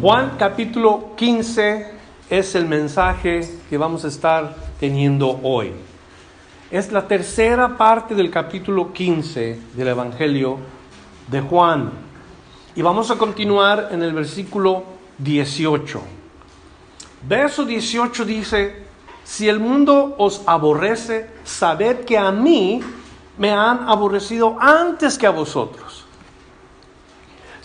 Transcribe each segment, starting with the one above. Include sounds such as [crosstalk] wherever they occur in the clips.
Juan capítulo 15 es el mensaje que vamos a estar teniendo hoy. Es la tercera parte del capítulo 15 del Evangelio de Juan. Y vamos a continuar en el versículo 18. Verso 18 dice, si el mundo os aborrece, sabed que a mí me han aborrecido antes que a vosotros.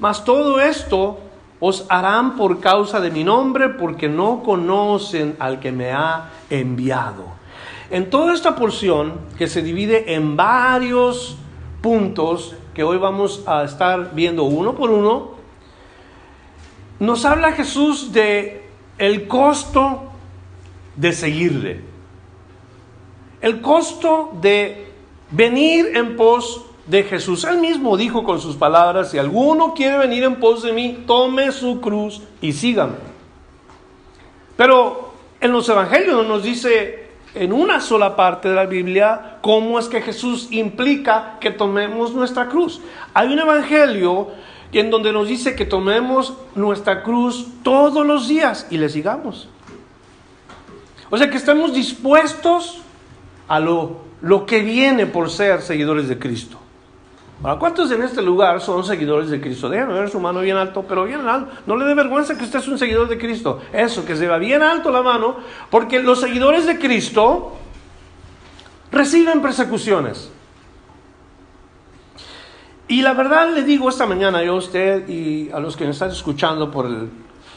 Mas todo esto os harán por causa de mi nombre, porque no conocen al que me ha enviado. En toda esta porción, que se divide en varios puntos, que hoy vamos a estar viendo uno por uno, nos habla Jesús de el costo de seguirle. El costo de venir en pos de Jesús. Él mismo dijo con sus palabras, si alguno quiere venir en pos de mí, tome su cruz y sígame. Pero en los evangelios nos dice en una sola parte de la Biblia cómo es que Jesús implica que tomemos nuestra cruz. Hay un evangelio en donde nos dice que tomemos nuestra cruz todos los días y le sigamos. O sea que estemos dispuestos a lo, lo que viene por ser seguidores de Cristo. ¿Cuántos en este lugar son seguidores de Cristo? Déjenme ver su mano bien alto, pero bien alto. No le dé vergüenza que usted es un seguidor de Cristo. Eso, que se va bien alto la mano, porque los seguidores de Cristo reciben persecuciones. Y la verdad le digo esta mañana yo a usted y a los que me están escuchando por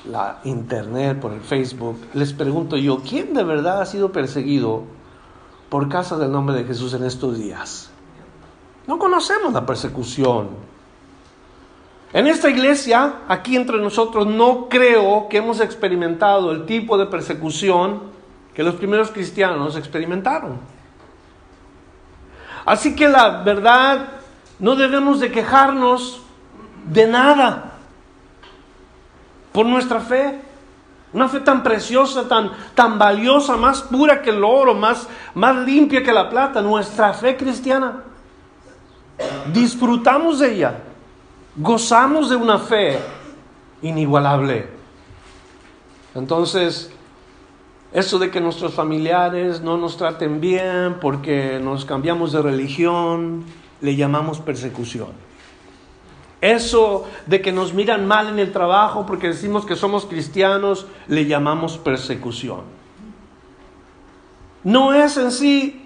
la internet, por el Facebook, les pregunto yo, ¿quién de verdad ha sido perseguido por causa del nombre de Jesús en estos días? No conocemos la persecución. En esta iglesia, aquí entre nosotros, no creo que hemos experimentado el tipo de persecución que los primeros cristianos experimentaron. Así que la verdad, no debemos de quejarnos de nada por nuestra fe. Una fe tan preciosa, tan, tan valiosa, más pura que el oro, más, más limpia que la plata, nuestra fe cristiana. Disfrutamos de ella, gozamos de una fe inigualable. Entonces, eso de que nuestros familiares no nos traten bien porque nos cambiamos de religión, le llamamos persecución. Eso de que nos miran mal en el trabajo porque decimos que somos cristianos, le llamamos persecución. No es en sí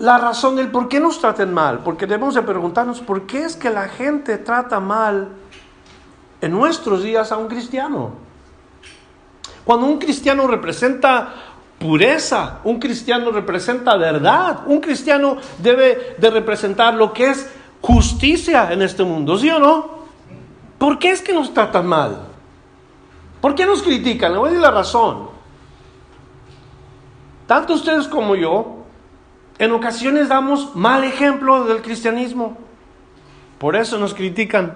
la razón del por qué nos traten mal, porque debemos de preguntarnos por qué es que la gente trata mal en nuestros días a un cristiano. Cuando un cristiano representa pureza, un cristiano representa verdad, un cristiano debe de representar lo que es justicia en este mundo, ¿sí o no? ¿Por qué es que nos tratan mal? ¿Por qué nos critican? Le voy a decir la razón. Tanto ustedes como yo en ocasiones damos mal ejemplo del cristianismo. Por eso nos critican.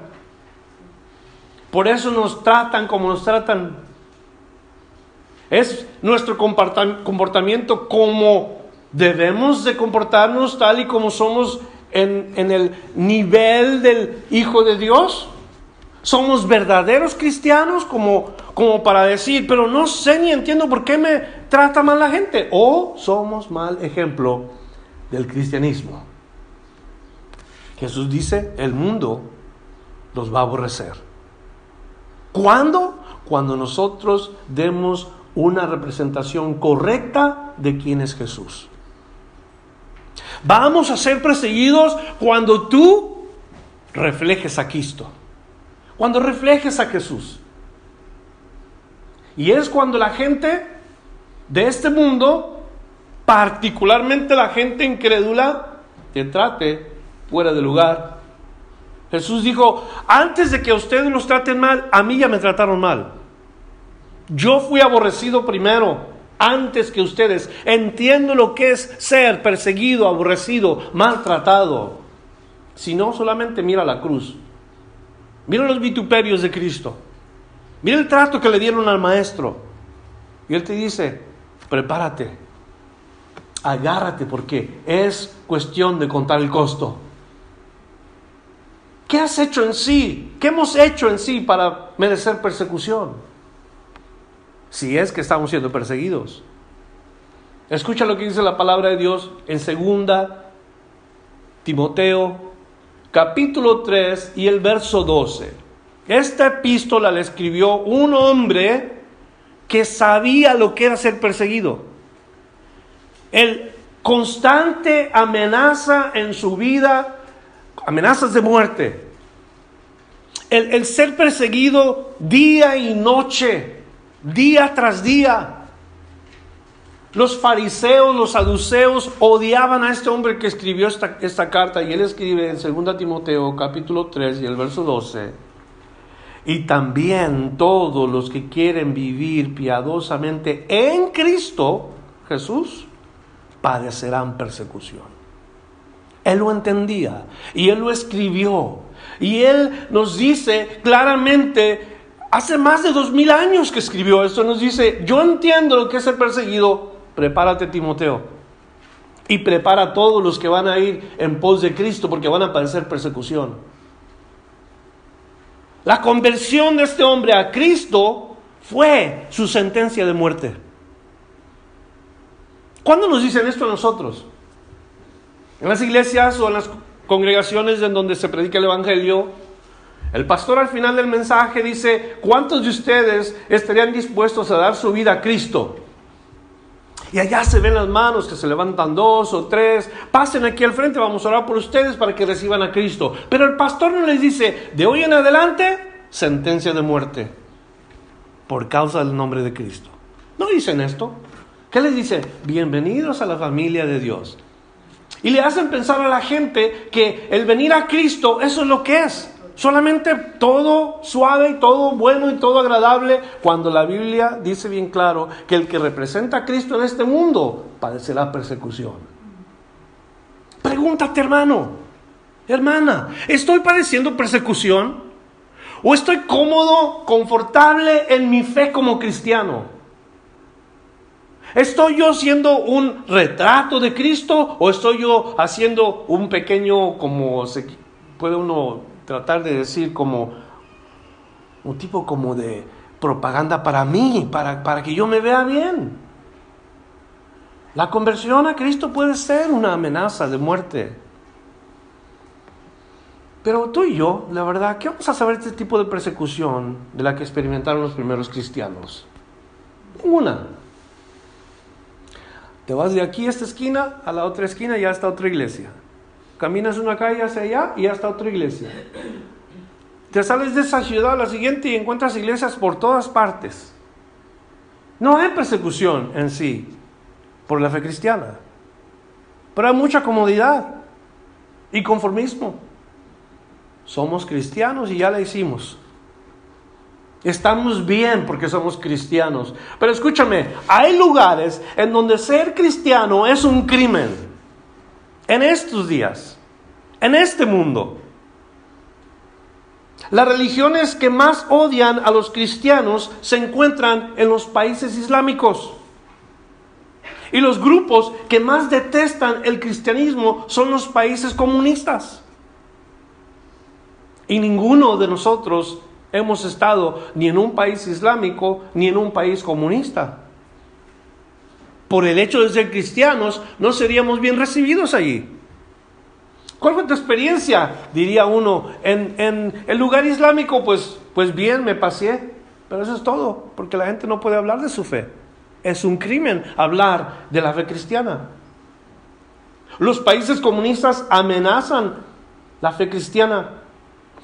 Por eso nos tratan como nos tratan. Es nuestro comportamiento como debemos de comportarnos tal y como somos en, en el nivel del Hijo de Dios. Somos verdaderos cristianos como, como para decir, pero no sé ni entiendo por qué me trata mal la gente. O somos mal ejemplo del cristianismo. Jesús dice, el mundo los va a aborrecer. ¿Cuándo? Cuando nosotros demos una representación correcta de quién es Jesús. Vamos a ser perseguidos cuando tú reflejes a Cristo, cuando reflejes a Jesús. Y es cuando la gente de este mundo, particularmente la gente incrédula, te trate fuera de lugar. Jesús dijo, antes de que ustedes los traten mal, a mí ya me trataron mal. Yo fui aborrecido primero, antes que ustedes. Entiendo lo que es ser perseguido, aborrecido, maltratado. Si no, solamente mira la cruz. Mira los vituperios de Cristo. Mira el trato que le dieron al maestro. Y él te dice, prepárate, agárrate porque es cuestión de contar el costo. ¿Qué has hecho en sí? ¿Qué hemos hecho en sí para merecer persecución? Si es que estamos siendo perseguidos. Escucha lo que dice la palabra de Dios en segunda Timoteo capítulo 3 y el verso 12. Esta epístola la escribió un hombre que sabía lo que era ser perseguido. El constante amenaza en su vida, amenazas de muerte. El, el ser perseguido día y noche, día tras día. Los fariseos, los saduceos odiaban a este hombre que escribió esta, esta carta y él escribe en 2 Timoteo capítulo 3 y el verso 12 y también todos los que quieren vivir piadosamente en Cristo Jesús padecerán persecución. Él lo entendía y él lo escribió. Y él nos dice claramente, hace más de dos mil años que escribió esto, nos dice, yo entiendo lo que es ser perseguido, prepárate Timoteo. Y prepara a todos los que van a ir en pos de Cristo porque van a padecer persecución. La conversión de este hombre a Cristo fue su sentencia de muerte. ¿Cuándo nos dicen esto a nosotros? En las iglesias o en las congregaciones en donde se predica el Evangelio, el pastor al final del mensaje dice, ¿cuántos de ustedes estarían dispuestos a dar su vida a Cristo? Y allá se ven las manos que se levantan dos o tres. Pasen aquí al frente, vamos a orar por ustedes para que reciban a Cristo. Pero el pastor no les dice, de hoy en adelante, sentencia de muerte por causa del nombre de Cristo. No dicen esto. ¿Qué les dicen? Bienvenidos a la familia de Dios. Y le hacen pensar a la gente que el venir a Cristo, eso es lo que es. Solamente todo suave y todo bueno y todo agradable cuando la Biblia dice bien claro que el que representa a Cristo en este mundo padecerá persecución. Pregúntate hermano, hermana, ¿estoy padeciendo persecución? ¿O estoy cómodo, confortable en mi fe como cristiano? ¿Estoy yo siendo un retrato de Cristo o estoy yo haciendo un pequeño, como se puede uno tratar de decir como un tipo como de propaganda para mí, para, para que yo me vea bien. La conversión a Cristo puede ser una amenaza de muerte. Pero tú y yo, la verdad, ¿qué vamos a saber de este tipo de persecución de la que experimentaron los primeros cristianos? Ninguna. Te vas de aquí a esta esquina, a la otra esquina y ya está otra iglesia. Caminas una calle hacia allá y hasta otra iglesia. Te sales de esa ciudad a la siguiente y encuentras iglesias por todas partes. No hay persecución en sí por la fe cristiana, pero hay mucha comodidad y conformismo. Somos cristianos y ya la hicimos. Estamos bien porque somos cristianos. Pero escúchame, hay lugares en donde ser cristiano es un crimen en estos días, en este mundo. Las religiones que más odian a los cristianos se encuentran en los países islámicos. Y los grupos que más detestan el cristianismo son los países comunistas. Y ninguno de nosotros hemos estado ni en un país islámico ni en un país comunista por el hecho de ser cristianos, no seríamos bien recibidos allí. ¿Cuál fue tu experiencia? Diría uno. En, en el lugar islámico, pues, pues bien, me pasé. Pero eso es todo, porque la gente no puede hablar de su fe. Es un crimen hablar de la fe cristiana. Los países comunistas amenazan la fe cristiana.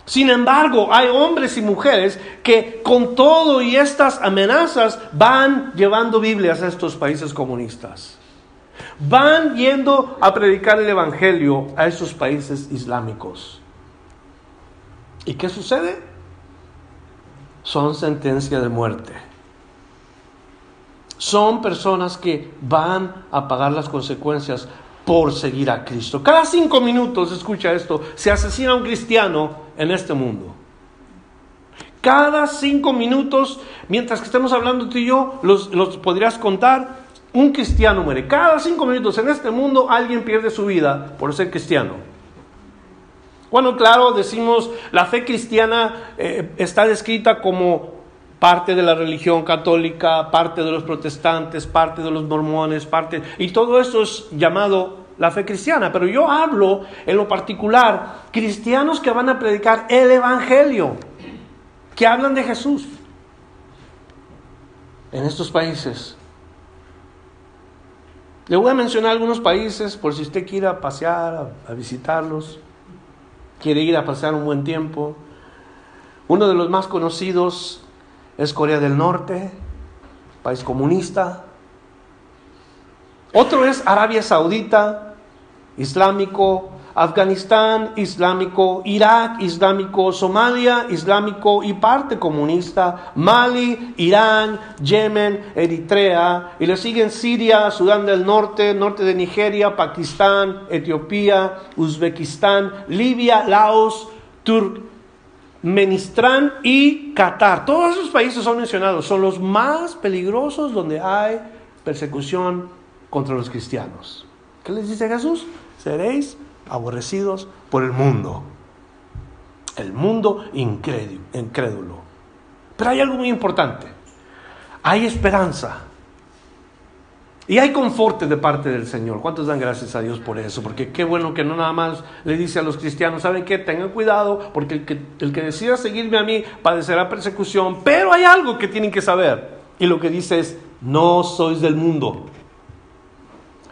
Sin embargo, hay hombres y mujeres que con todo y estas amenazas van llevando Biblias a estos países comunistas. Van yendo a predicar el Evangelio a esos países islámicos. ¿Y qué sucede? Son sentencia de muerte. Son personas que van a pagar las consecuencias por seguir a Cristo. Cada cinco minutos, escucha esto, se asesina un cristiano en este mundo. Cada cinco minutos, mientras que estemos hablando tú y yo, los, los podrías contar, un cristiano muere. Cada cinco minutos en este mundo alguien pierde su vida por ser cristiano. Bueno, claro, decimos, la fe cristiana eh, está descrita como parte de la religión católica, parte de los protestantes, parte de los mormones, parte... Y todo eso es llamado la fe cristiana. Pero yo hablo en lo particular, cristianos que van a predicar el Evangelio, que hablan de Jesús en estos países. Le voy a mencionar algunos países por si usted quiere pasear, a, visitarlos, quiere ir a pasar un buen tiempo. Uno de los más conocidos es Corea del Norte, país comunista. Otro es Arabia Saudita, islámico, Afganistán islámico, Irak islámico, Somalia islámico y parte comunista, Mali, Irán, Yemen, Eritrea, y le siguen Siria, Sudán del Norte, norte de Nigeria, Pakistán, Etiopía, Uzbekistán, Libia, Laos, Turkmenistán y Qatar. Todos esos países son mencionados, son los más peligrosos donde hay persecución contra los cristianos. ¿Qué les dice Jesús? Seréis aborrecidos por el mundo. El mundo incrédulo. Pero hay algo muy importante. Hay esperanza. Y hay conforte de parte del Señor. ¿Cuántos dan gracias a Dios por eso? Porque qué bueno que no nada más le dice a los cristianos, ¿saben qué? Tengan cuidado, porque el que, el que decida seguirme a mí padecerá persecución. Pero hay algo que tienen que saber. Y lo que dice es, no sois del mundo.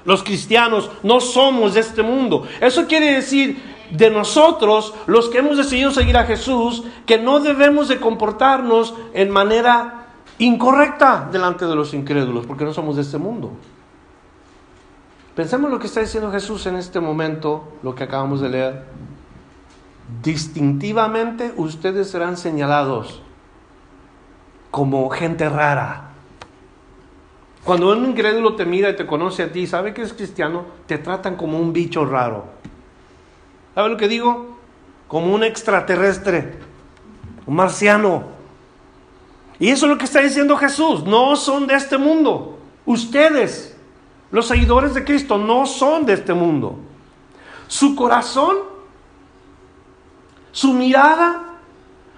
Los cristianos no somos de este mundo. Eso quiere decir de nosotros, los que hemos decidido seguir a Jesús, que no debemos de comportarnos en manera incorrecta delante de los incrédulos, porque no somos de este mundo. Pensemos lo que está diciendo Jesús en este momento, lo que acabamos de leer. Distintivamente ustedes serán señalados como gente rara cuando un incrédulo te mira y te conoce a ti, sabe que es cristiano, te tratan como un bicho raro. ¿Sabe lo que digo? Como un extraterrestre, un marciano. Y eso es lo que está diciendo Jesús. No son de este mundo. Ustedes, los seguidores de Cristo, no son de este mundo. Su corazón, su mirada,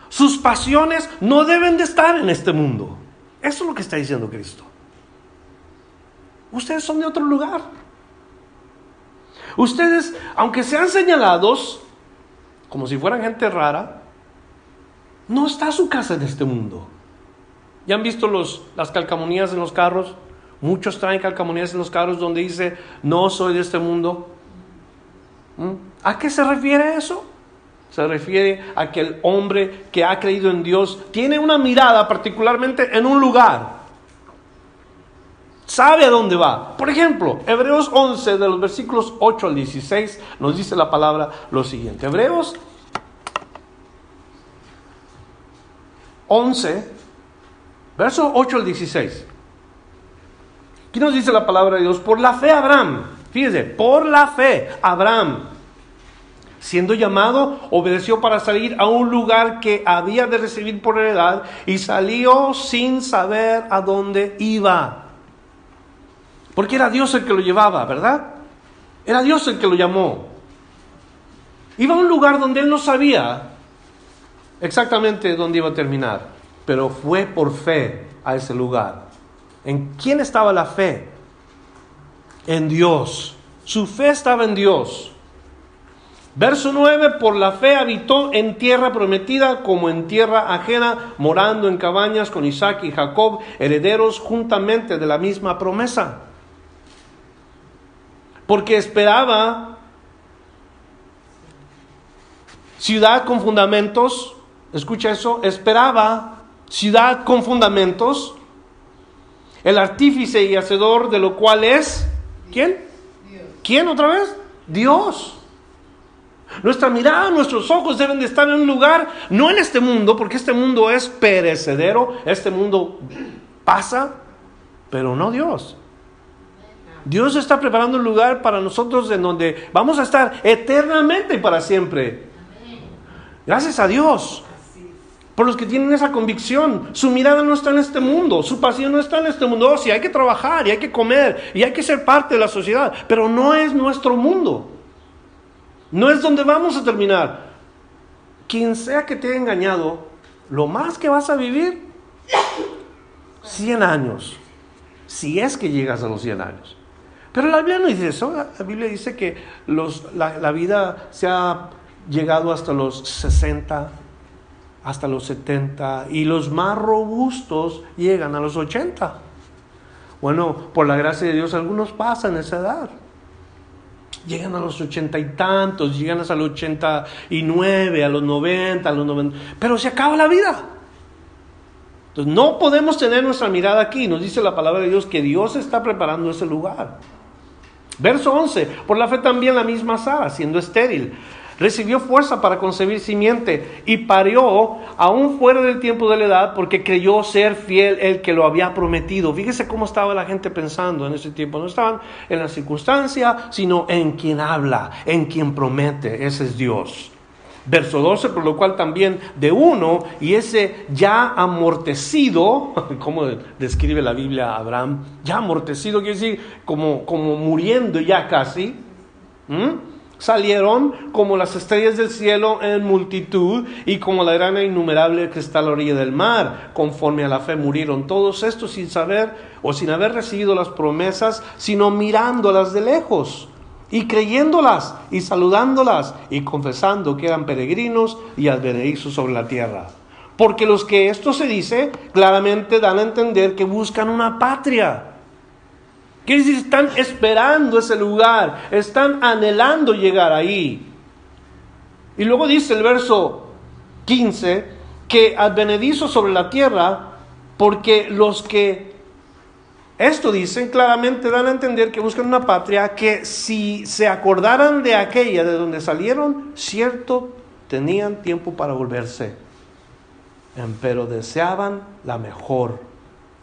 sus pasiones no deben de estar en este mundo. Eso es lo que está diciendo Cristo. Ustedes son de otro lugar. Ustedes, aunque sean señalados como si fueran gente rara, no está su casa en este mundo. ¿Ya han visto los, las calcamonías en los carros? Muchos traen calcamonías en los carros donde dice, no soy de este mundo. ¿Mm? ¿A qué se refiere eso? Se refiere a que el hombre que ha creído en Dios tiene una mirada particularmente en un lugar sabe a dónde va. Por ejemplo, Hebreos 11, de los versículos 8 al 16, nos dice la palabra lo siguiente. Hebreos 11, verso 8 al 16. Aquí nos dice la palabra de Dios, por la fe Abraham, fíjese, por la fe Abraham, siendo llamado, obedeció para salir a un lugar que había de recibir por heredad y salió sin saber a dónde iba. Porque era Dios el que lo llevaba, ¿verdad? Era Dios el que lo llamó. Iba a un lugar donde él no sabía exactamente dónde iba a terminar, pero fue por fe a ese lugar. ¿En quién estaba la fe? En Dios. Su fe estaba en Dios. Verso 9, por la fe habitó en tierra prometida como en tierra ajena, morando en cabañas con Isaac y Jacob, herederos juntamente de la misma promesa. Porque esperaba ciudad con fundamentos, escucha eso, esperaba ciudad con fundamentos, el artífice y hacedor de lo cual es, ¿quién? ¿Quién otra vez? Dios. Nuestra mirada, nuestros ojos deben de estar en un lugar, no en este mundo, porque este mundo es perecedero, este mundo pasa, pero no Dios. Dios está preparando un lugar para nosotros en donde vamos a estar eternamente y para siempre. Gracias a Dios. Por los que tienen esa convicción, su mirada no está en este mundo, su pasión no está en este mundo. Oh, sí, hay que trabajar y hay que comer y hay que ser parte de la sociedad, pero no es nuestro mundo. No es donde vamos a terminar. Quien sea que te haya engañado, lo más que vas a vivir, 100 años. Si es que llegas a los 100 años. Pero la Biblia no dice eso. La Biblia dice que los, la, la vida se ha llegado hasta los 60, hasta los 70 y los más robustos llegan a los 80. Bueno, por la gracia de Dios algunos pasan esa edad. Llegan a los ochenta y tantos, llegan hasta los ochenta y nueve, a los noventa, a los noventa, pero se acaba la vida. Entonces no podemos tener nuestra mirada aquí. Nos dice la palabra de Dios que Dios está preparando ese lugar. Verso 11, por la fe también la misma Sara, siendo estéril, recibió fuerza para concebir simiente y parió aún fuera del tiempo de la edad porque creyó ser fiel el que lo había prometido. Fíjese cómo estaba la gente pensando en ese tiempo. No estaban en la circunstancia, sino en quien habla, en quien promete. Ese es Dios. Verso 12, por lo cual también de uno, y ese ya amortecido, [laughs] como describe la Biblia a Abraham, ya amortecido quiere decir como, como muriendo ya casi, salieron como las estrellas del cielo en multitud y como la grana innumerable que está a la orilla del mar. Conforme a la fe murieron todos estos sin saber o sin haber recibido las promesas, sino mirándolas de lejos y creyéndolas y saludándolas y confesando que eran peregrinos y advenedizos sobre la tierra. Porque los que esto se dice claramente dan a entender que buscan una patria Quiere decir, están esperando ese lugar, están anhelando llegar ahí. Y luego dice el verso 15 que advenedizo sobre la tierra, porque los que esto dicen claramente dan a entender que buscan una patria que si se acordaran de aquella de donde salieron, cierto, tenían tiempo para volverse. Pero deseaban la mejor,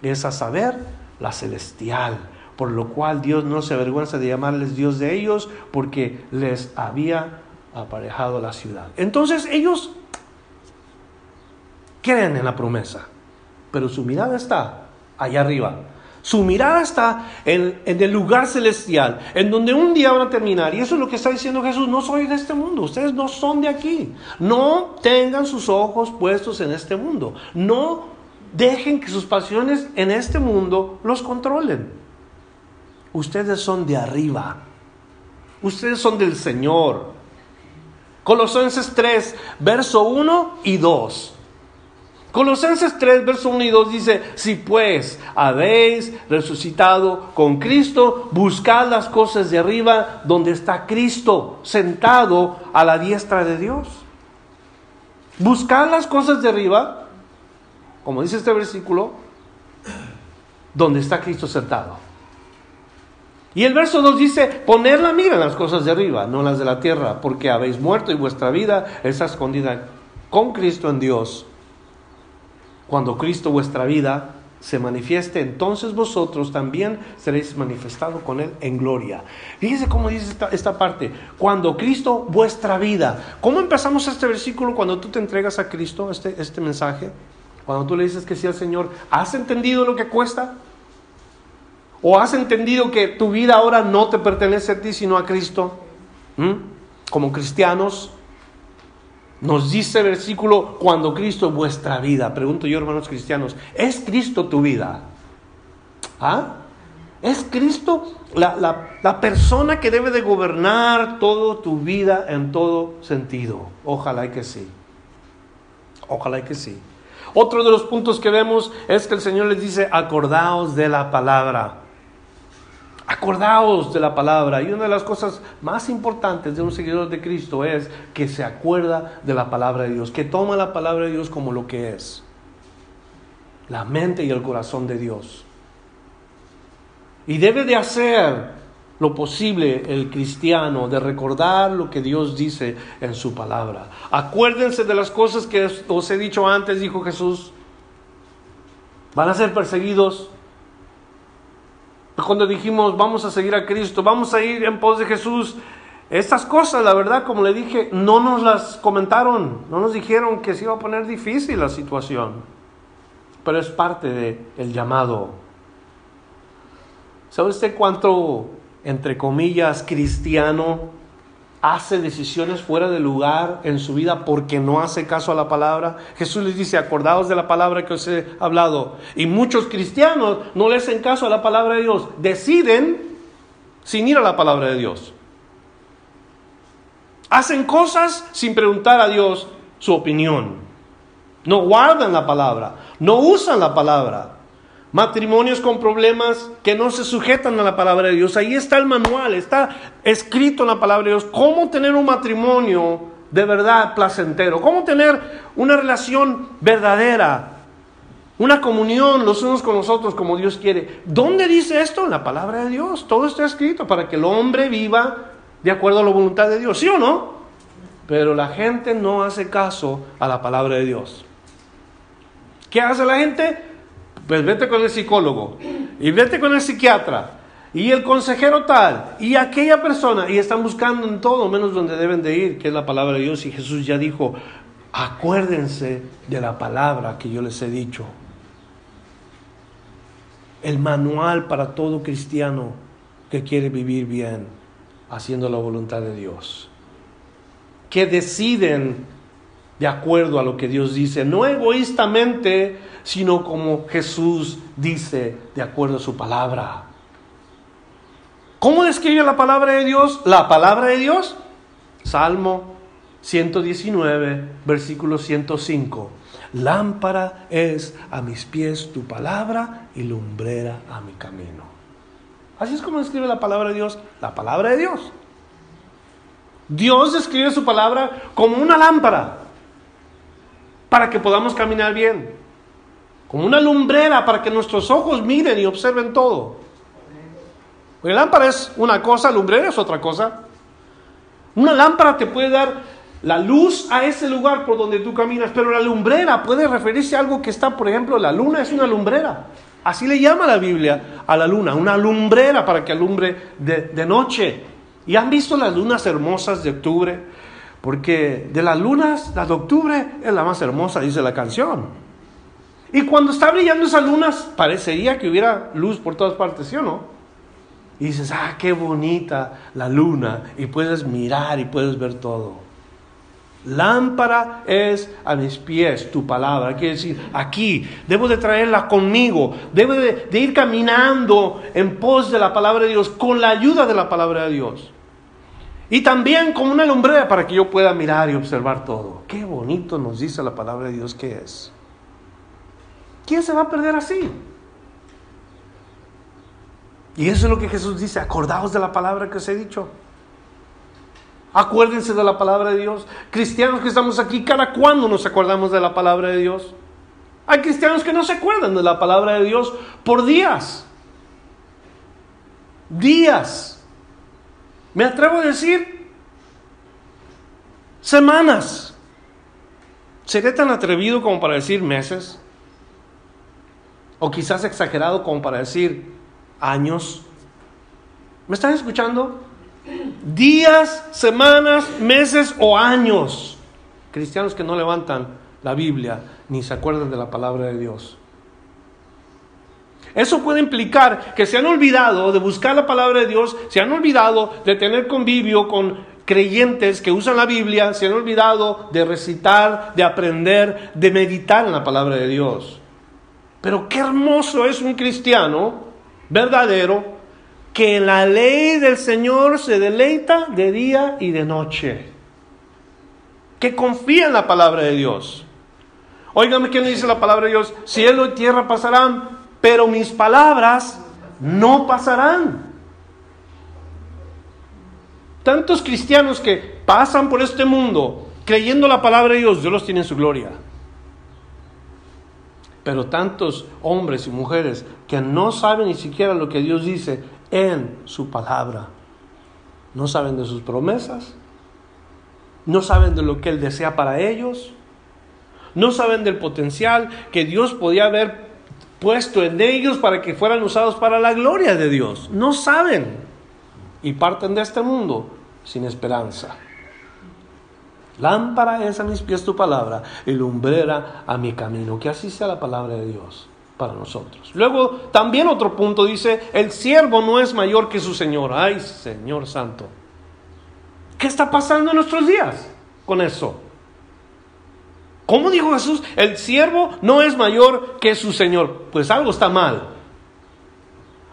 es a saber, la celestial por lo cual Dios no se avergüenza de llamarles Dios de ellos, porque les había aparejado la ciudad. Entonces ellos creen en la promesa, pero su mirada está allá arriba. Su mirada está en, el lugar celestial, en donde un día van a terminar. Y eso es lo que está diciendo Jesús. No soy de este mundo, ustedes no son de aquí. No tengan sus ojos puestos en este mundo. No dejen que sus pasiones en este mundo los controlen. Ustedes son de arriba. Ustedes son del Señor. Colosenses 3, verso 1 y 2. Colosenses 3, verso 1 y 2 dice, si pues habéis resucitado con Cristo, buscad las cosas de arriba donde está Cristo sentado a la diestra de Dios. Buscad las cosas de arriba, como dice este versículo, donde está Cristo sentado. Y el verso 2 dice, poner la mira en las cosas de arriba, no las de la tierra, porque habéis muerto y vuestra vida está escondida con Cristo en Dios. Cuando Cristo vuestra vida se manifieste, entonces vosotros también seréis manifestados con Él en gloria. Fíjese cómo dice esta, esta, parte, cuando Cristo vuestra vida. ¿Cómo empezamos este versículo cuando tú te entregas a Cristo, este, este mensaje? Cuando tú le dices que sí al Señor, ¿has entendido lo que cuesta? ¿O has entendido que tu vida ahora no te pertenece a ti, sino a Cristo? ¿Mm? Como cristianos, nos dice el versículo, cuando Cristo es vuestra vida. Pregunto yo, hermanos cristianos, ¿es Cristo tu vida? ¿Ah? ¿Es Cristo la, persona que debe de gobernar toda tu vida en todo sentido? Ojalá que sí. Ojalá que sí. Otro de los puntos que vemos es que el Señor les dice, acordaos de la palabra. Acordaos de la palabra. Y una de las cosas más importantes de un seguidor de Cristo es que se acuerda de la palabra de Dios, que toma la palabra de Dios como lo que es. La mente y el corazón de Dios. Y debe de hacer lo posible el cristiano de recordar lo que Dios dice en su palabra. Acuérdense de las cosas que os he dicho antes, dijo Jesús. Van a ser perseguidos. Cuando dijimos vamos a seguir a Cristo, vamos a ir en pos de Jesús, estas cosas, la verdad, como le dije, no nos las comentaron, no nos dijeron que se iba a poner difícil la situación, pero es parte del llamado. ¿Sabe usted cuánto, entre comillas, cristiano hace decisiones fuera de lugar en su vida porque no hace caso a la palabra? Jesús les dice, acordaos de la palabra que os he hablado. Y muchos cristianos no le hacen caso a la palabra de Dios. Deciden sin ir a la palabra de Dios. Hacen cosas sin preguntar a Dios su opinión. No guardan la palabra, no usan la palabra matrimonios con problemas que no se sujetan a la palabra de Dios. Ahí está el manual, está escrito en la palabra de Dios cómo tener un matrimonio de verdad placentero, cómo tener una relación verdadera, una comunión los unos con los otros como Dios quiere. ¿Dónde dice esto? En la palabra de Dios. Todo está escrito para que el hombre viva de acuerdo a la voluntad de Dios, ¿sí o no? Pero la gente no hace caso a la palabra de Dios. ¿Qué hace la gente? Pues vete con el psicólogo y vete con el psiquiatra y el consejero tal y aquella persona y están buscando en todo menos donde deben de ir, que es la palabra de Dios y Jesús ya dijo, acuérdense de la palabra que yo les he dicho. El manual para todo cristiano que quiere vivir bien, haciendo la voluntad de Dios. Que deciden de acuerdo a lo que Dios dice, no egoístamente, sino como Jesús dice de acuerdo a su palabra. ¿Cómo describe la palabra de Dios? La palabra de Dios, Salmo 119, versículo 105. Lámpara es a mis pies tu palabra y lumbrera a mi camino. Así es como describe la palabra de Dios, la palabra de Dios. Dios describe su palabra como una lámpara para que podamos caminar bien como una lumbrera para que nuestros ojos miren y observen todo. La lámpara es una cosa, lumbrera es otra cosa. Una lámpara te puede dar la luz a ese lugar por donde tú caminas, pero la lumbrera puede referirse a algo que está, por ejemplo, la luna es una lumbrera. Así le llama la Biblia a la luna, una lumbrera para que alumbre de noche. ¿Y han visto las lunas hermosas de octubre? Porque de las lunas, la de octubre es la más hermosa, dice la canción. Y cuando está brillando esas lunas, parecería que hubiera luz por todas partes, ¿sí o no? Y dices, ah, qué bonita la luna. Y puedes mirar y puedes ver todo. Lámpara es a mis pies tu palabra. Quiere decir, aquí debo de traerla conmigo. Debo de, de, ir caminando en pos de la palabra de Dios, con la ayuda de la palabra de Dios. Y también como una lumbrera para que yo pueda mirar y observar todo. Qué bonito nos dice la palabra de Dios que es. ¿Quién se va a perder así? Y eso es lo que Jesús dice, acordaos de la palabra que os he dicho. Acuérdense de la palabra de Dios. Cristianos que estamos aquí, ¿cada cuándo nos acordamos de la palabra de Dios? Hay cristianos que no se acuerdan de la palabra de Dios por días. Días. Me atrevo a decir semanas. ¿Seré tan atrevido como para decir meses? O quizás exagerado como para decir años. ¿Me están escuchando? Días, semanas, meses o años. Cristianos que no levantan la Biblia ni se acuerdan de la palabra de Dios. Eso puede implicar que se han olvidado de buscar la palabra de Dios, se han olvidado de tener convivio con creyentes que usan la Biblia, se han olvidado de recitar, de aprender, de meditar en la palabra de Dios. Pero qué hermoso es un cristiano verdadero que en la ley del Señor se deleita de día y de noche. Que confía en la palabra de Dios. Óigame quién dice la palabra de Dios. Cielo y tierra pasarán, pero mis palabras no pasarán. Tantos cristianos que pasan por este mundo creyendo la palabra de Dios, Dios los tiene en su gloria. Pero tantos hombres y mujeres que no saben ni siquiera lo que Dios dice en su palabra, no saben de sus promesas, no saben de lo que Él desea para ellos, no saben del potencial que Dios podía haber puesto en ellos para que fueran usados para la gloria de Dios. No saben y parten de este mundo sin esperanza. Lámpara es a mis pies tu palabra y lumbrera a mi camino. Que así sea la palabra de Dios para nosotros. Luego, también otro punto dice, el siervo no es mayor que su Señor. Ay, Señor Santo. ¿Qué está pasando en nuestros días con eso? ¿Cómo dijo Jesús? El siervo no es mayor que su Señor. Pues algo está mal.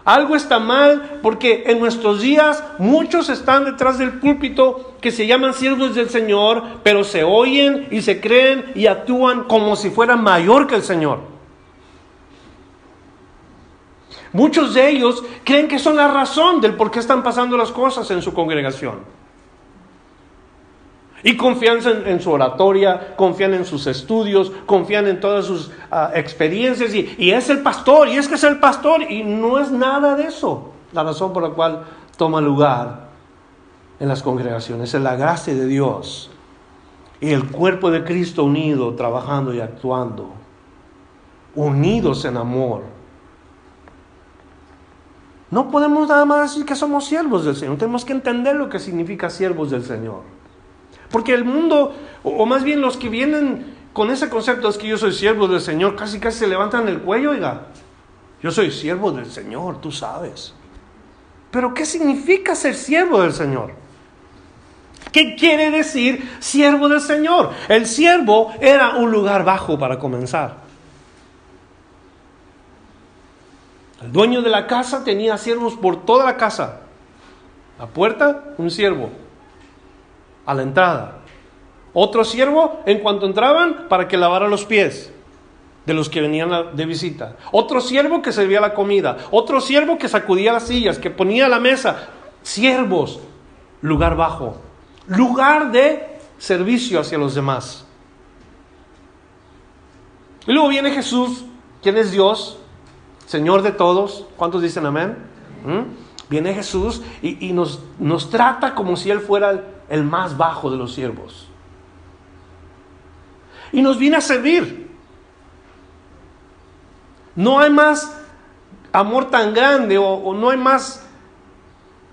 Algo está mal porque en nuestros días muchos están detrás del púlpito que se llaman siervos del Señor, pero se oyen y se creen y actúan como si fueran mayor que el Señor. Muchos de ellos creen que son la razón del por qué están pasando las cosas en su congregación. Y confían en, su oratoria, confían en sus estudios, confían en todas sus ah, experiencias. Y es el pastor, y es que es el pastor. Y no es nada de eso la razón por la cual toma lugar en las congregaciones. Es la gracia de Dios y el cuerpo de Cristo unido, trabajando y actuando. Unidos en amor. No podemos nada más decir que somos siervos del Señor. Tenemos que entender lo que significa siervos del Señor. Porque el mundo, o más bien los que vienen con ese concepto es que yo soy siervo del Señor, casi casi se levantan el cuello, oiga. Yo soy siervo del Señor, tú sabes. Pero ¿qué significa ser siervo del Señor? ¿Qué quiere decir siervo del Señor? El siervo era un lugar bajo para comenzar. El dueño de la casa tenía siervos por toda la casa. La puerta, un siervo a la entrada. Otro siervo en cuanto entraban para que lavara los pies de los que venían de visita. Otro siervo que servía la comida. Otro siervo que sacudía las sillas, que ponía la mesa. Siervos, lugar bajo. Lugar de servicio hacia los demás. Y luego viene Jesús, quien es Dios, Señor de todos. ¿Cuántos dicen amén? ¿Mm? Viene Jesús y, nos, nos trata como si Él fuera el el más bajo de los siervos. Y nos viene a servir. No hay más amor tan grande o, no hay más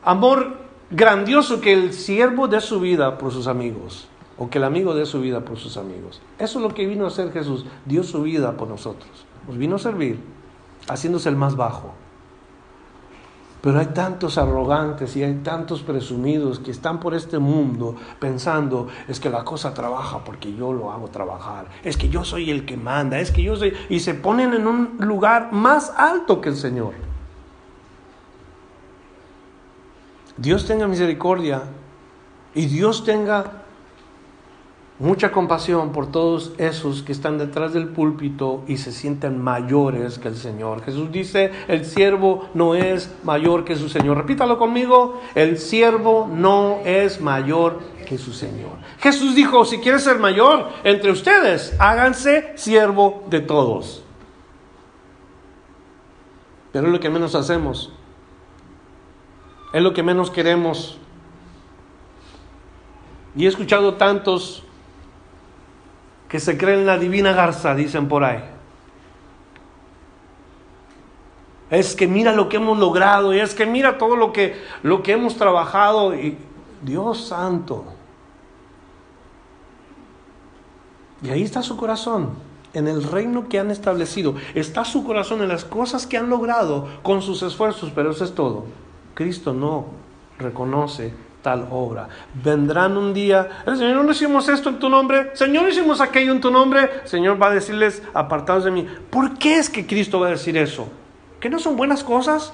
amor grandioso que el siervo de su vida por sus amigos o que el amigo de su vida por sus amigos. Eso es lo que vino a hacer Jesús. Dio su vida por nosotros. Nos vino a servir haciéndose el más bajo. Pero hay tantos arrogantes y hay tantos presumidos que están por este mundo pensando, es que la cosa trabaja porque yo lo hago trabajar, es que yo soy el que manda, es que yo soy... Y se ponen en un lugar más alto que el Señor. Dios tenga misericordia y Dios tenga mucha compasión por todos esos que están detrás del púlpito y se sienten mayores que el Señor. Jesús dice, el siervo no es mayor que su Señor. Repítalo conmigo, el siervo no es mayor que su Señor. Jesús dijo, si quieres ser mayor entre ustedes, háganse siervo de todos. Pero es lo que menos hacemos. Es lo que menos queremos. Y he escuchado tantos que se creen la divina garza, dicen por ahí. Es que mira lo que hemos logrado y es que mira todo lo que, lo que hemos trabajado y Dios santo. Y ahí está su corazón, en el reino que han establecido. Está su corazón en las cosas que han logrado con sus esfuerzos, pero eso es todo. Cristo no reconoce tal obra. Vendrán un día, Señor, no hicimos esto en tu nombre, Señor, hicimos aquello en tu nombre, Señor va a decirles, apartados de mí. ¿Por qué es que Cristo va a decir eso? ¿Que no son buenas cosas?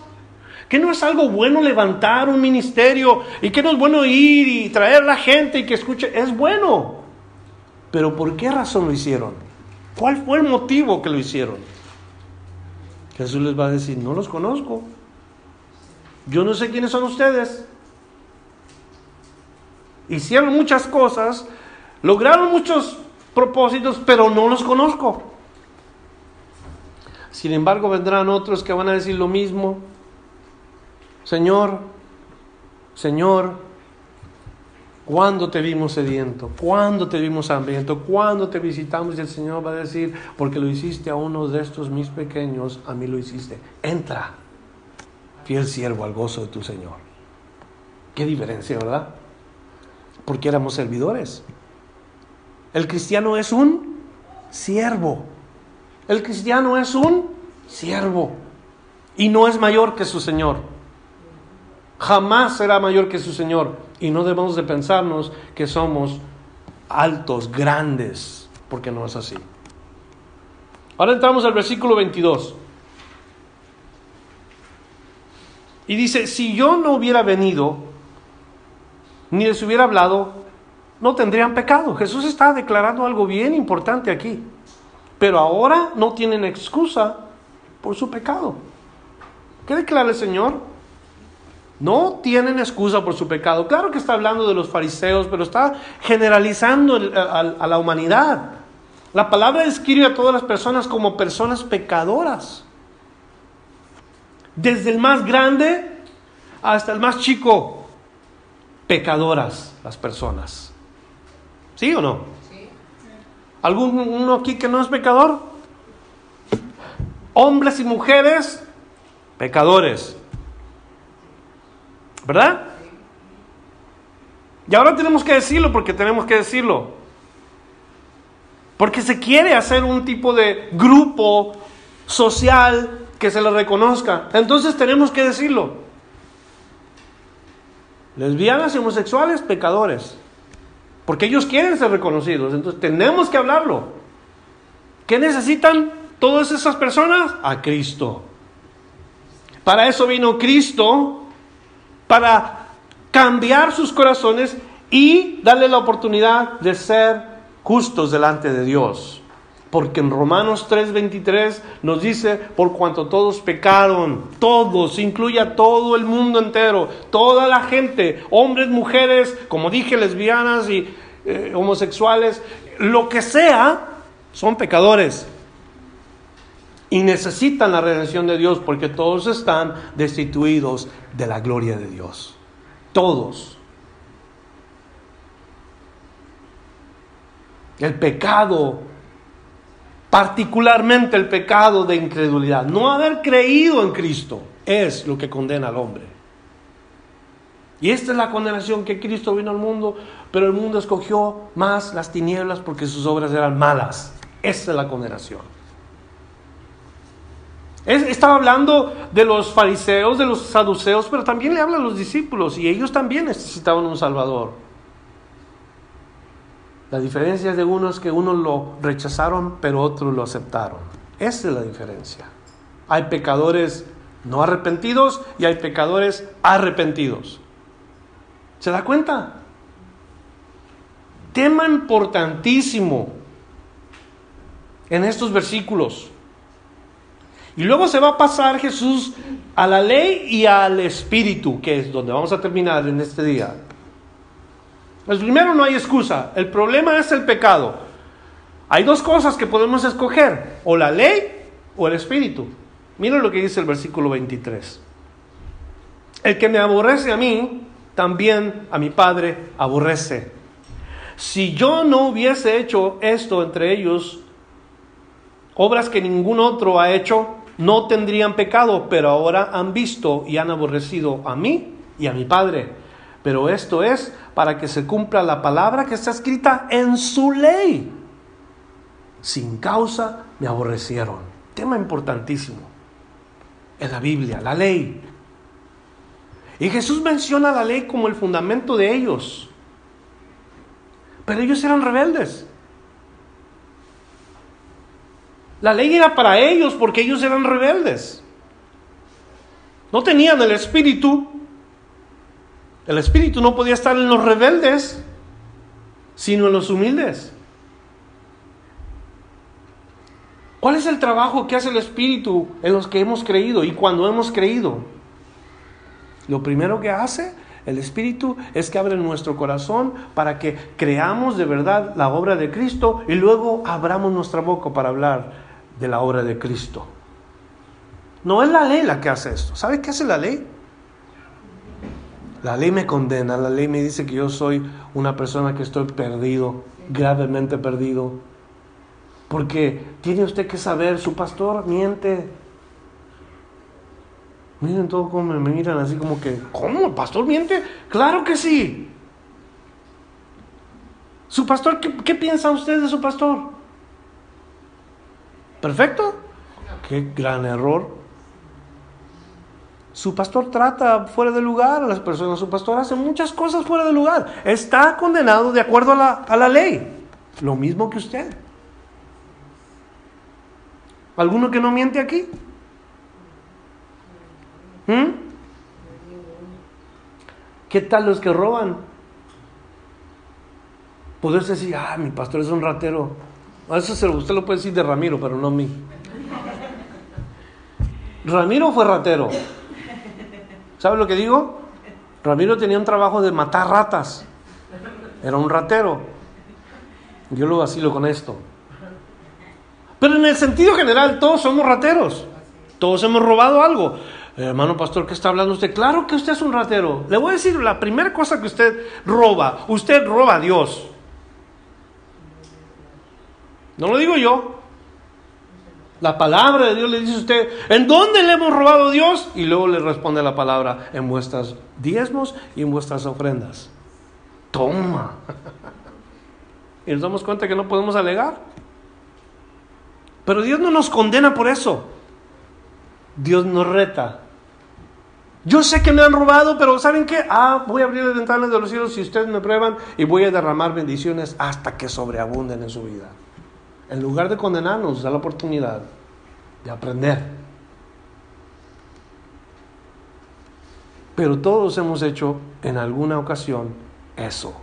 Que no es algo bueno levantar un ministerio y que no es bueno ir y traer a la gente y que escuche. Es bueno. Pero ¿por qué razón lo hicieron? ¿Cuál fue el motivo que lo hicieron? Jesús les va a decir, no los conozco. Yo no sé quiénes son ustedes. Hicieron muchas cosas, lograron muchos propósitos, pero no los conozco. Sin embargo, vendrán otros que van a decir lo mismo. Señor, Señor, ¿cuándo te vimos sediento? ¿Cuándo te vimos hambriento? ¿Cuándo te visitamos? Y el Señor va a decir, porque lo hiciste a uno de estos mis pequeños, a mí lo hiciste. Entra, fiel siervo al gozo de tu Señor. Qué diferencia, ¿verdad? Porque éramos servidores. El cristiano es un siervo. El cristiano es un siervo y no es mayor que su Señor. Jamás será mayor que su Señor. Y no debemos de pensarnos que somos altos, grandes, porque no es así. Ahora entramos al versículo 22. Y dice, si yo no hubiera venido, ni les hubiera hablado, no tendrían pecado. Jesús está declarando algo bien importante aquí. Pero ahora no tienen excusa por su pecado. ¿Qué declara el Señor? No tienen excusa por su pecado. Claro que está hablando de los fariseos, pero está generalizando a, la humanidad. La palabra describe a todas las personas como personas pecadoras. Desde el más grande hasta el más chico, pecadoras las personas. ¿Sí o no? Sí. ¿Alguno aquí que no es pecador? Hombres y mujeres, pecadores. ¿Verdad? Y ahora tenemos que decirlo porque tenemos que decirlo. Porque se quiere hacer un tipo de grupo social que se le reconozca. Entonces tenemos que decirlo. Lesbianas y homosexuales, pecadores. Porque ellos quieren ser reconocidos. Entonces tenemos que hablarlo. ¿Qué necesitan todas esas personas? A Cristo. Para eso vino Cristo, para cambiar sus corazones y darle la oportunidad de ser justos delante de Dios. Porque en Romanos 3:23 nos dice, por cuanto todos pecaron, todos, incluye a todo el mundo entero, toda la gente, hombres, mujeres, como dije, lesbianas y eh, homosexuales, lo que sea, son pecadores. Y necesitan la redención de Dios porque todos están destituidos de la gloria de Dios. Todos. El pecado particularmente el pecado de incredulidad. No haber creído en Cristo es lo que condena al hombre. Y esta es la condenación que Cristo vino al mundo, pero el mundo escogió más las tinieblas porque sus obras eran malas. Esta es la condenación. estaba hablando de los fariseos, de los saduceos, pero también le habla a los discípulos y ellos también necesitaban un Salvador. La diferencia de uno es que unos lo rechazaron, pero otros lo aceptaron. Esa es la diferencia. Hay pecadores no arrepentidos y hay pecadores arrepentidos. ¿Se da cuenta? Tema importantísimo en estos versículos. Y luego se va a pasar Jesús a la ley y al espíritu, que es donde vamos a terminar en este día. Pues primero no hay excusa, el problema es el pecado. Hay dos cosas que podemos escoger, o la ley o el espíritu. Miren lo que dice el versículo 23. El que me aborrece a mí, también a mi Padre aborrece. Si yo no hubiese hecho esto entre ellos, obras que ningún otro ha hecho, no tendrían pecado, pero ahora han visto y han aborrecido a mí y a mi Padre. Pero esto es para que se cumpla la palabra que está escrita en su ley. Sin causa me aborrecieron. Tema importantísimo. En la Biblia, la ley. Y Jesús menciona la ley como el fundamento de ellos. Pero ellos eran rebeldes. La ley era para ellos porque ellos eran rebeldes. No tenían el espíritu. El espíritu no podía estar en los rebeldes, sino en los humildes. ¿Cuál es el trabajo que hace el espíritu en los que hemos creído y cuando hemos creído? Lo primero que hace el Espíritu es que abre nuestro corazón para que creamos de verdad la obra de Cristo y luego abramos nuestra boca para hablar de la obra de Cristo. No es la ley la que hace esto. ¿Sabe qué hace la ley? La ley me condena, la ley me dice que yo soy una persona que estoy perdido, gravemente perdido. Porque tiene usted que saber, su pastor miente, Miren todo como me miran así como que, ¿cómo? ¿El pastor miente? Claro que sí. ¿Su pastor, qué, qué piensa usted de su pastor? ¿Perfecto? Qué gran error. Su pastor trata fuera de lugar a las personas, su pastor hace muchas cosas fuera de lugar. Está condenado de acuerdo a la, a la ley. Lo mismo que usted. ¿Alguno que no miente aquí? ¿Mm? ¿Qué tal los que roban? Poderse decir, ah, mi pastor es un ratero. Eso usted lo puede decir de Ramiro, pero no a mí. Ramiro fue ratero. ¿Sabe lo que digo? Ramiro tenía un trabajo de matar ratas. Era un ratero. Yo lo vacilo con esto. Pero en el sentido general, todos somos rateros. Todos hemos robado algo. Hermano pastor, ¿qué está hablando usted? Claro que usted es un ratero. Le voy a decir la primera cosa que usted roba. Usted roba a Dios. No lo digo yo. La palabra de Dios le dice a usted, ¿en dónde le hemos robado a Dios? Y luego le responde la palabra, en vuestras diezmos y en vuestras ofrendas. Toma. [laughs] y nos damos cuenta que no podemos alegar. Pero Dios no nos condena por eso. Dios nos reta yo sé que me han robado, pero ¿saben qué? Ah, voy a abrir las ventanas de los cielos si ustedes me prueban y voy a derramar bendiciones hasta que sobreabunden en su vida. En lugar de condenarnos, da la oportunidad de aprender. Pero todos hemos hecho en alguna ocasión eso.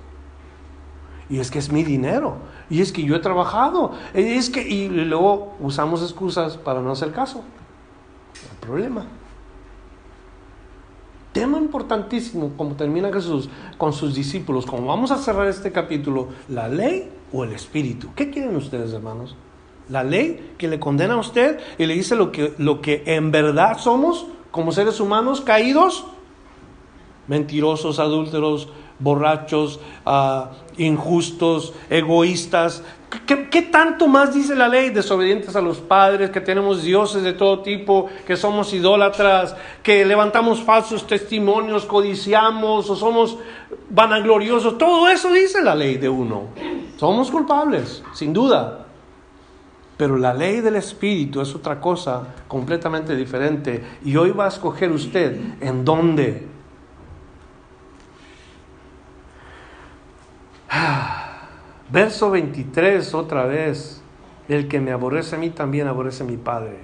Y es que es mi dinero. Y es que yo he trabajado. Y es que, y luego usamos excusas para no hacer caso. El problema tema importantísimo, como termina Jesús con sus discípulos, como vamos a cerrar este capítulo, la ley o el espíritu. ¿Qué quieren ustedes, hermanos? La ley que le condena a usted y le dice lo que, lo que en verdad somos como seres humanos caídos, mentirosos, adúlteros, borrachos, uh, injustos, egoístas. ¿Qué, tanto más dice la ley? Desobedientes a los padres, que tenemos dioses de todo tipo, que somos idólatras, que levantamos falsos testimonios, codiciamos o somos vanagloriosos. Todo eso dice la ley de uno. Somos culpables, sin duda. Pero la ley del Espíritu es otra cosa completamente diferente. Y hoy va a escoger usted en dónde Verso 23 otra vez. El que me aborrece a mí también aborrece a mi Padre.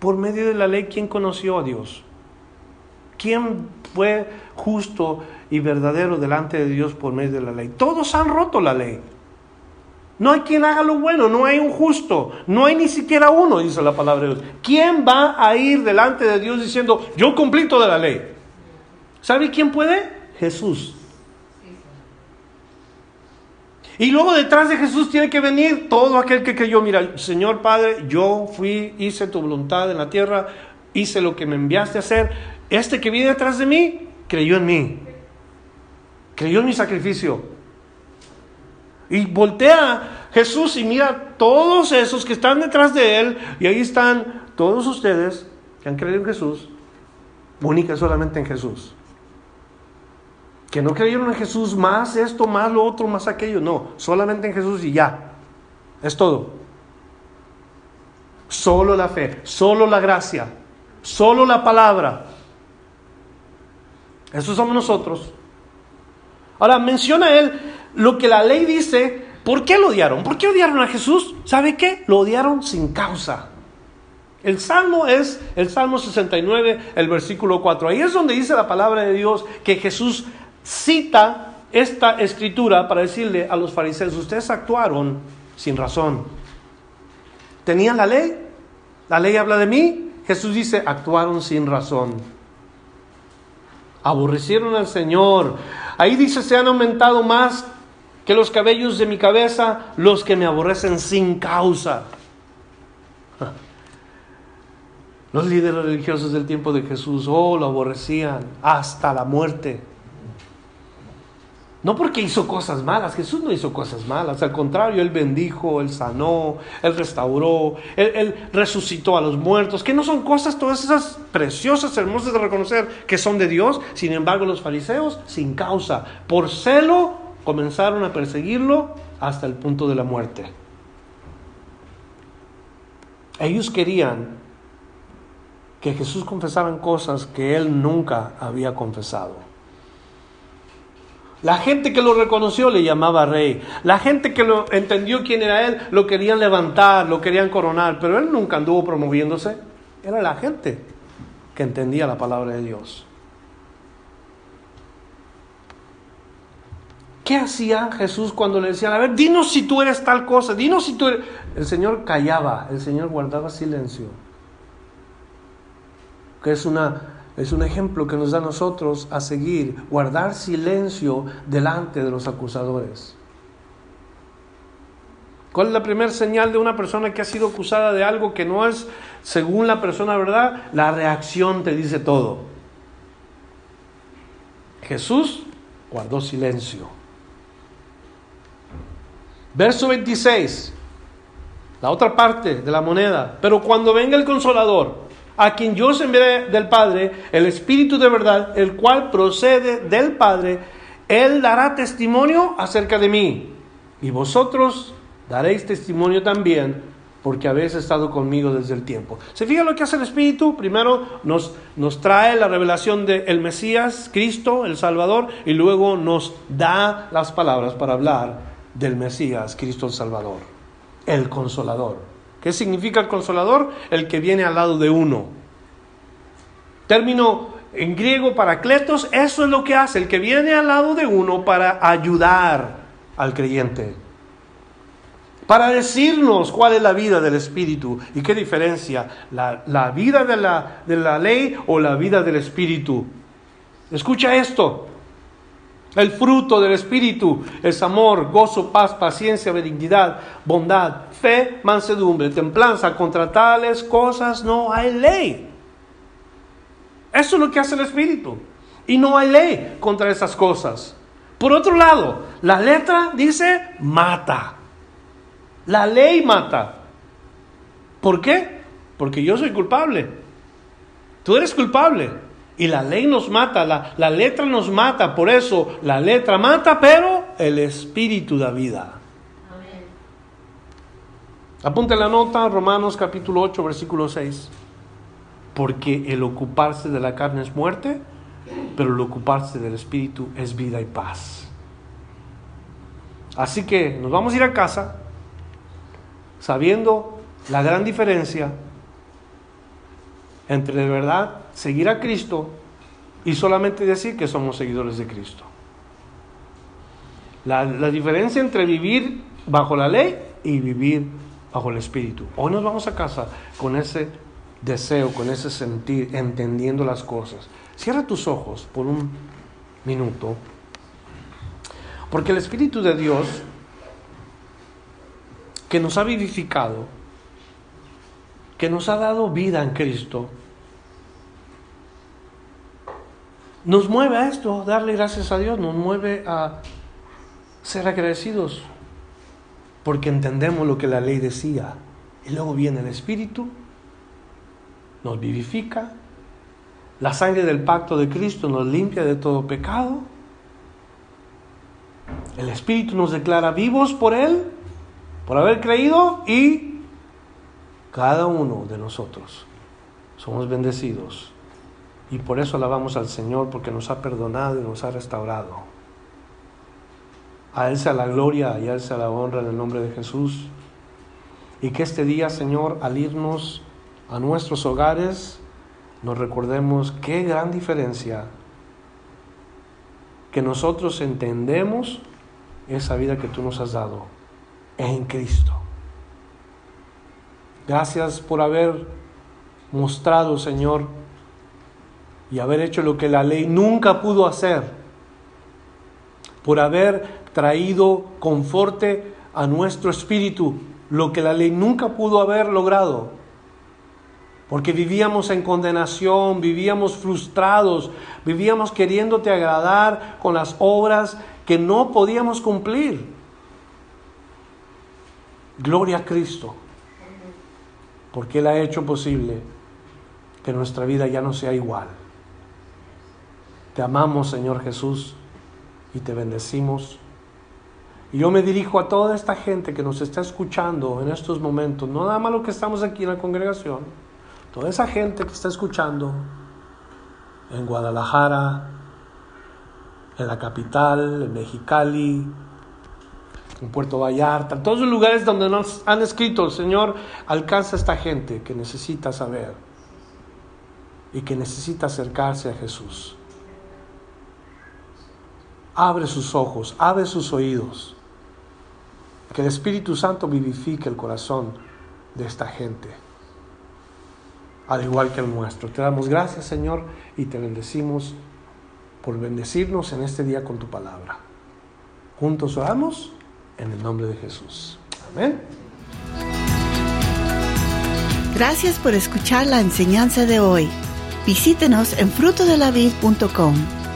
Por medio de la ley, ¿quién conoció a Dios? ¿Quién fue justo y verdadero delante de Dios por medio de la ley? Todos han roto la ley. No hay quien haga lo bueno, no hay un justo, no hay ni siquiera uno, dice la palabra de Dios. ¿Quién va a ir delante de Dios diciendo, yo cumplí toda la ley? ¿Sabe quién puede? Jesús. Y luego detrás de Jesús tiene que venir todo aquel que creyó, mira, Señor Padre, yo fui, hice tu voluntad en la tierra, hice lo que me enviaste a hacer. Este que viene detrás de mí, creyó en mí. Creyó en mi sacrificio. Y voltea Jesús y mira todos esos que están detrás de él, y ahí están todos ustedes que han creído en Jesús, única solamente en Jesús que no creyeron en Jesús más esto, más lo otro, más aquello. No, solamente en Jesús y ya. Es todo. Solo la fe, solo la gracia, solo la palabra. Eso somos nosotros. Ahora menciona él lo que la ley dice. ¿Por qué lo odiaron? ¿Por qué odiaron a Jesús? ¿Sabe qué? Lo odiaron sin causa. El salmo es el Salmo 69, el versículo 4. Ahí es donde dice la palabra de Dios que Jesús cita esta escritura para decirle a los fariseos, ustedes actuaron sin razón. ¿Tenían la ley? ¿La ley habla de mí? Jesús dice, actuaron sin razón. Aborrecieron al Señor. Ahí dice, se han aumentado más que los cabellos de mi cabeza los que me aborrecen sin causa. [laughs] Los líderes religiosos del tiempo de Jesús, oh, lo aborrecían hasta la muerte. No porque hizo cosas malas, Jesús no hizo cosas malas, al contrario, Él bendijo, Él sanó, Él restauró, Él, resucitó a los muertos, que no son cosas todas esas preciosas, hermosas de reconocer que son de Dios. Sin embargo, los fariseos, sin causa, por celo, comenzaron a perseguirlo hasta el punto de la muerte. Ellos querían que Jesús confesaran cosas que Él nunca había confesado. La gente que lo reconoció le llamaba rey. La gente que lo entendió quién era él lo querían levantar, lo querían coronar, pero él nunca anduvo promoviéndose. Era la gente que entendía la palabra de Dios. ¿Qué hacía Jesús cuando le decían, a ver, dinos si tú eres tal cosa, dinos si tú eres... El Señor callaba, el Señor guardaba silencio. Que es una es un ejemplo que nos da a nosotros a seguir, guardar silencio delante de los acusadores. ¿Cuál es la primera señal de una persona que ha sido acusada de algo que no es según la persona verdad? La reacción te dice todo. Jesús guardó silencio. Verso 26, la otra parte de la moneda. Pero cuando venga el consolador, a quien yo os enviaré del Padre, el Espíritu de verdad, el cual procede del Padre, Él dará testimonio acerca de mí. Y vosotros daréis testimonio también, porque habéis estado conmigo desde el tiempo. ¿Se fija lo que hace el Espíritu? Primero nos, nos trae la revelación del Mesías, Cristo, el Salvador, y luego nos da las palabras para hablar del Mesías, Cristo el Salvador, el Consolador. ¿Qué significa el consolador? El que viene al lado de uno. Término en griego paracletos, eso es lo que hace, el que viene al lado de uno para ayudar al creyente. Para decirnos cuál es la vida del Espíritu y qué diferencia la, la vida de la, de la ley o la vida del Espíritu. Escucha esto. El fruto del Espíritu es amor, gozo, paz, paciencia, benignidad, bondad, fe, mansedumbre, templanza. Contra tales cosas no hay ley. Eso es lo que hace el Espíritu. Y no hay ley contra esas cosas. Por otro lado, la letra dice mata. La ley mata. ¿Por qué? Porque yo soy culpable. Tú eres culpable. Y la ley nos mata, la, letra nos mata, por eso la letra mata, pero el espíritu da vida. Apunte la nota, Romanos capítulo 8, versículo 6. Porque el ocuparse de la carne es muerte, pero el ocuparse del espíritu es vida y paz. Así que nos vamos a ir a casa sabiendo la gran diferencia entre de verdad seguir a Cristo y solamente decir que somos seguidores de Cristo. La, diferencia entre vivir bajo la ley y vivir bajo el Espíritu. Hoy nos vamos a casa con ese deseo, con ese sentir, entendiendo las cosas. Cierra tus ojos por un minuto, porque el Espíritu de Dios, que nos ha vivificado, que nos ha dado vida en Cristo, nos mueve a esto, darle gracias a Dios, nos mueve a ser agradecidos, porque entendemos lo que la ley decía. Y luego viene el Espíritu, nos vivifica, la sangre del pacto de Cristo nos limpia de todo pecado, el Espíritu nos declara vivos por Él, por haber creído, y cada uno de nosotros somos bendecidos y por eso alabamos al Señor, porque nos ha perdonado y nos ha restaurado. A Él sea la gloria y a Él sea la honra en el nombre de Jesús. Y que este día, Señor, al irnos a nuestros hogares, nos recordemos qué gran diferencia que nosotros entendemos esa vida que tú nos has dado en Cristo. Gracias por haber mostrado, Señor, y haber hecho lo que la ley nunca pudo hacer, por haber traído conforte a nuestro espíritu, lo que la ley nunca pudo haber logrado. Porque vivíamos en condenación, vivíamos frustrados, vivíamos queriéndote agradar con las obras que no podíamos cumplir. Gloria a Cristo, porque Él ha hecho posible que nuestra vida ya no sea igual. Te amamos, Señor Jesús, y te bendecimos. Y yo me dirijo a toda esta gente que nos está escuchando en estos momentos, no nada más lo que estamos aquí en la congregación, toda esa gente que está escuchando en Guadalajara, en la capital, en Mexicali, en Puerto Vallarta, todos los lugares donde nos han escrito, Señor, alcanza a esta gente que necesita saber y que necesita acercarse a Jesús abre sus ojos, abre sus oídos. Que el Espíritu Santo vivifique el corazón de esta gente, al igual que el nuestro. Te damos gracias, Señor, y te bendecimos por bendecirnos en este día con tu palabra. Juntos oramos en el nombre de Jesús. Amén. Gracias por escuchar la enseñanza de hoy. Visítenos en frutodelavid.com